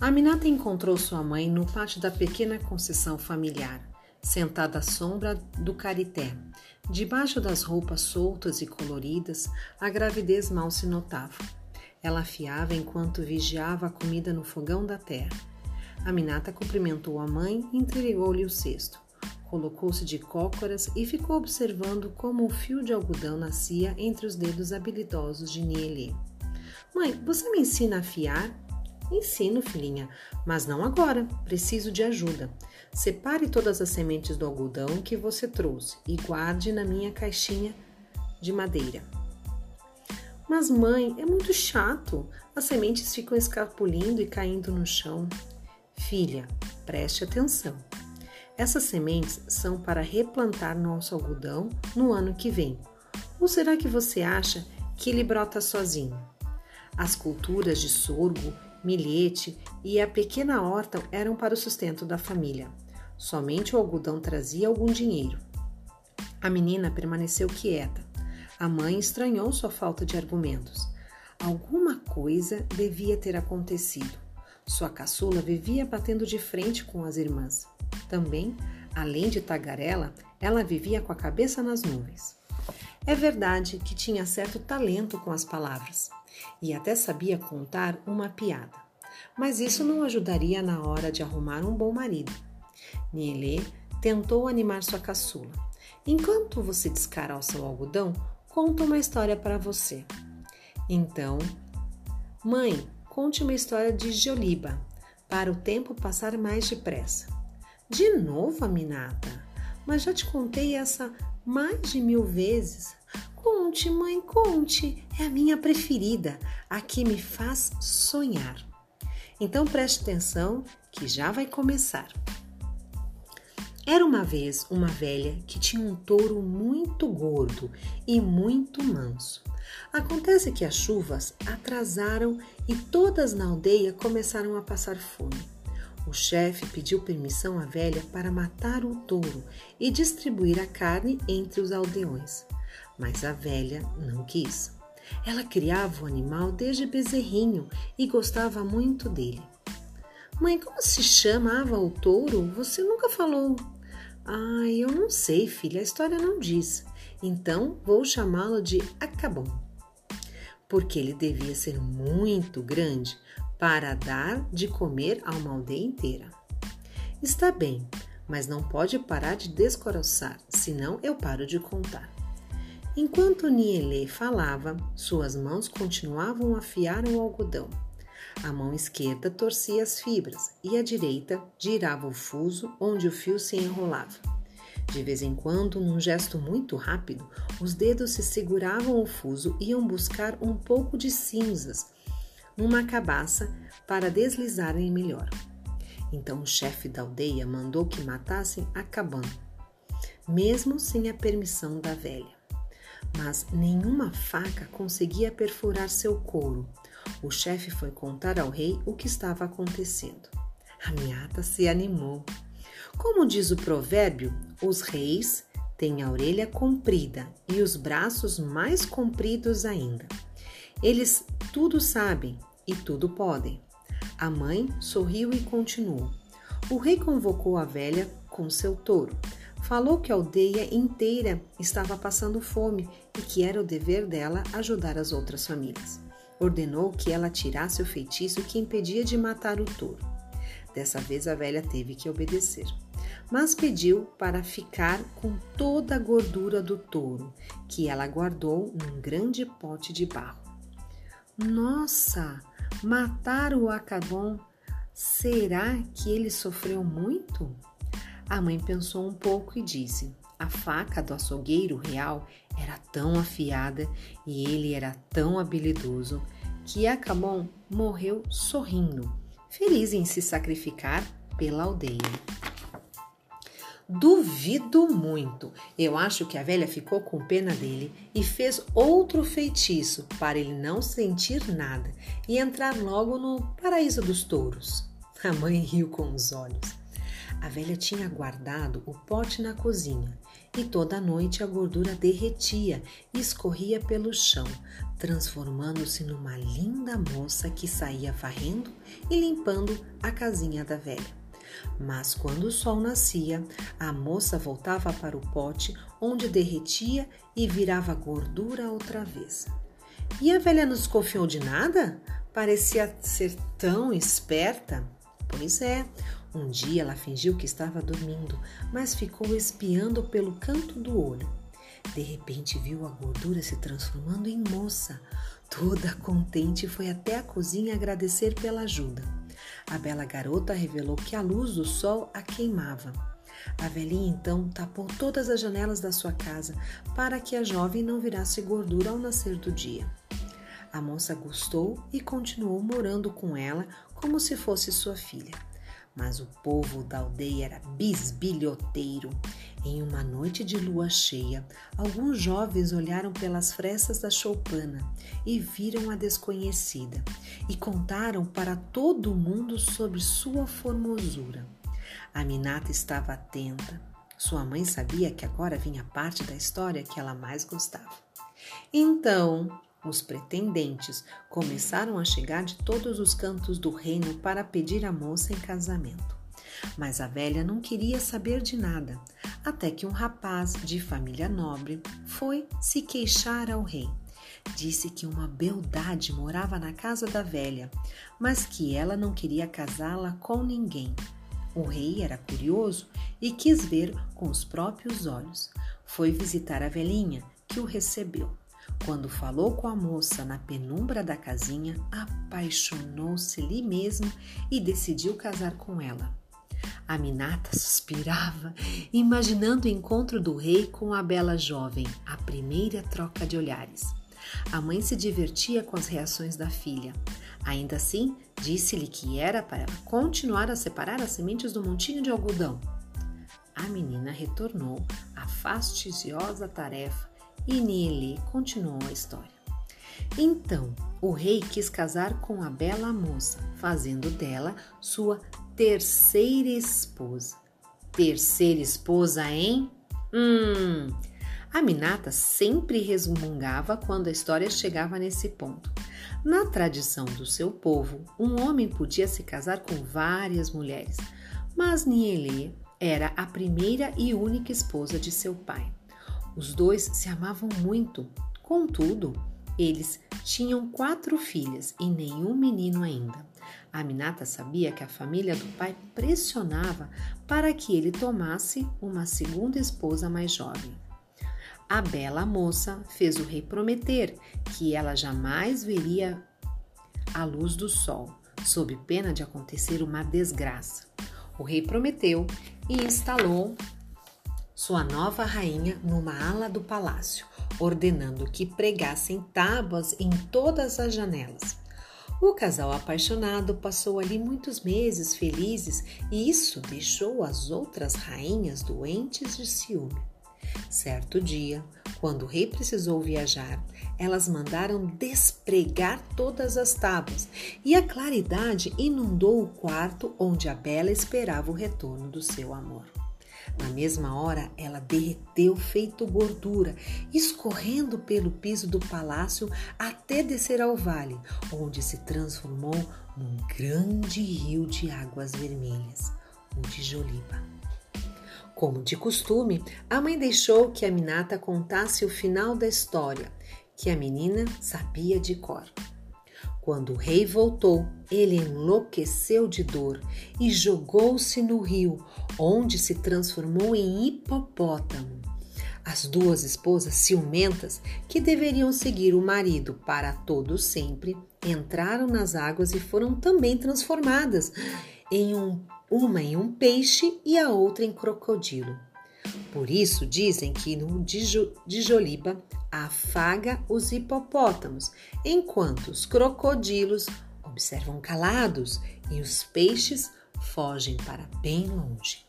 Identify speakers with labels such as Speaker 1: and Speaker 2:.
Speaker 1: Aminata encontrou sua mãe no pátio da pequena concessão familiar, sentada à sombra do carité. Debaixo das roupas soltas e coloridas, a gravidez mal se notava. Ela afiava enquanto vigiava a comida no fogão da terra. Aminata cumprimentou a mãe e entregou-lhe o cesto. Colocou-se de cócoras e ficou observando como o fio de algodão nascia entre os dedos habilidosos de Nielê. Mãe, você me ensina a afiar? Ensino, filhinha, mas não agora. Preciso de ajuda. Separe todas as sementes do algodão que você trouxe e guarde na minha caixinha de madeira. Mas, mãe, é muito chato. As sementes ficam escapulindo e caindo no chão. Filha, preste atenção. Essas sementes são para replantar nosso algodão no ano que vem. Ou será que você acha que ele brota sozinho? As culturas de sorgo, milhete e a pequena horta eram para o sustento da família. Somente o algodão trazia algum dinheiro. A menina permaneceu quieta. A mãe estranhou sua falta de argumentos. Alguma coisa devia ter acontecido. Sua caçula vivia batendo de frente com as irmãs. Também, além de tagarela, ela vivia com a cabeça nas nuvens. É verdade que tinha certo talento com as palavras e até sabia contar uma piada, mas isso não ajudaria na hora de arrumar um bom marido. Nielê tentou animar sua caçula. Enquanto você descara o algodão, conto uma história para você. Então, mãe, conte uma história de Joliba, para o tempo passar mais depressa. De novo, Aminata? Mas já te contei essa mais de mil vezes. Conte, mãe, conte. É a minha preferida, a que me faz sonhar. Então preste atenção que já vai começar. Era uma vez uma velha que tinha um touro muito gordo e muito manso. Acontece que as chuvas atrasaram e todas na aldeia começaram a passar fome. O chefe pediu permissão à velha para matar o touro e distribuir a carne entre os aldeões. Mas a velha não quis. Ela criava o animal desde bezerrinho e gostava muito dele. Mãe, como se chamava o touro? Você nunca falou. Ai, eu não sei, filha, a história não diz. Então vou chamá-lo de Acabom. Porque ele devia ser muito grande para dar de comer a uma aldeia inteira. Está bem, mas não pode parar de descoroçar, senão eu paro de contar. Enquanto Nielê falava, suas mãos continuavam a afiar o algodão. A mão esquerda torcia as fibras e a direita girava o fuso onde o fio se enrolava. De vez em quando, num gesto muito rápido, os dedos se seguravam o fuso e iam buscar um pouco de cinzas numa cabaça para deslizarem melhor. Então o chefe da aldeia mandou que matassem a cabana, mesmo sem a permissão da velha. Mas nenhuma faca conseguia perfurar seu couro. O chefe foi contar ao rei o que estava acontecendo. A miata se animou. Como diz o provérbio, os reis têm a orelha comprida e os braços mais compridos ainda. Eles tudo sabem e tudo podem. A mãe sorriu e continuou. O rei convocou a velha com seu touro. Falou que a aldeia inteira estava passando fome e que era o dever dela ajudar as outras famílias. Ordenou que ela tirasse o feitiço que impedia de matar o touro. Dessa vez a velha teve que obedecer, mas pediu para ficar com toda a gordura do touro, que ela guardou num grande pote de barro. Nossa, Matar o Acabon, será que ele sofreu muito? A mãe pensou um pouco e disse: A faca do açougueiro real era tão afiada e ele era tão habilidoso que Acabon morreu sorrindo, feliz em se sacrificar pela aldeia. Duvido muito. Eu acho que a velha ficou com pena dele e fez outro feitiço para ele não sentir nada e entrar logo no paraíso dos touros. A mãe riu com os olhos. A velha tinha guardado o pote na cozinha e toda noite a gordura derretia e escorria pelo chão, transformando-se numa linda moça que saía varrendo e limpando a casinha da velha. Mas quando o sol nascia, a moça voltava para o pote, onde derretia e virava gordura outra vez. E a velha não desconfiou de nada? Parecia ser tão esperta. Pois é, um dia ela fingiu que estava dormindo, mas ficou espiando pelo canto do olho. De repente viu a gordura se transformando em moça. Toda contente foi até a cozinha agradecer pela ajuda. A bela garota revelou que a luz do sol a queimava. A velhinha então tapou todas as janelas da sua casa para que a jovem não virasse gordura ao nascer do dia. A moça gostou e continuou morando com ela como se fosse sua filha. Mas o povo da aldeia era bisbilhoteiro. Em uma noite de lua cheia, alguns jovens olharam pelas frestas da choupana e viram a desconhecida e contaram para todo mundo sobre sua formosura. A Minata estava atenta. Sua mãe sabia que agora vinha parte da história que ela mais gostava. Então, os pretendentes começaram a chegar de todos os cantos do reino para pedir a moça em casamento. Mas a velha não queria saber de nada, até que um rapaz de família nobre foi se queixar ao rei. Disse que uma beldade morava na casa da velha, mas que ela não queria casá-la com ninguém. O rei era curioso e quis ver com os próprios olhos. Foi visitar a velhinha, que o recebeu. Quando falou com a moça na penumbra da casinha, apaixonou-se-lhe mesmo e decidiu casar com ela. A Minata suspirava, imaginando o encontro do rei com a bela jovem, a primeira troca de olhares. A mãe se divertia com as reações da filha. Ainda assim, disse-lhe que era para ela continuar a separar as sementes do montinho de algodão. A menina retornou à fastidiosa tarefa e Niele continuou a história. Então, o rei quis casar com a bela moça, fazendo dela sua terceira esposa. Terceira esposa, hein? Hum. A Minata sempre resmungava quando a história chegava nesse ponto. Na tradição do seu povo, um homem podia se casar com várias mulheres, mas Niele era a primeira e única esposa de seu pai. Os dois se amavam muito. Contudo, eles tinham quatro filhas e nenhum menino ainda. A Minata sabia que a família do pai pressionava para que ele tomasse uma segunda esposa mais jovem. A bela moça fez o rei prometer que ela jamais veria a luz do sol, sob pena de acontecer uma desgraça. O rei prometeu e instalou sua nova rainha numa ala do palácio, ordenando que pregassem tábuas em todas as janelas. O casal apaixonado passou ali muitos meses felizes e isso deixou as outras rainhas doentes de ciúme. Certo dia, quando o rei precisou viajar, elas mandaram despregar todas as tábuas e a claridade inundou o quarto onde a Bela esperava o retorno do seu amor. Na mesma hora, ela derreteu feito gordura, escorrendo pelo piso do palácio até descer ao vale, onde se transformou num grande rio de águas vermelhas, o de Joliba. Como de costume, a mãe deixou que a Minata contasse o final da história, que a menina sabia de cor. Quando o rei voltou, ele enlouqueceu de dor e jogou-se no rio, onde se transformou em hipopótamo. As duas esposas ciumentas, que deveriam seguir o marido para todo sempre, entraram nas águas e foram também transformadas em um, uma em um peixe e a outra em crocodilo. Por isso dizem que no Dijoliba afaga os hipopótamos, enquanto os crocodilos observam calados e os peixes fogem para bem longe.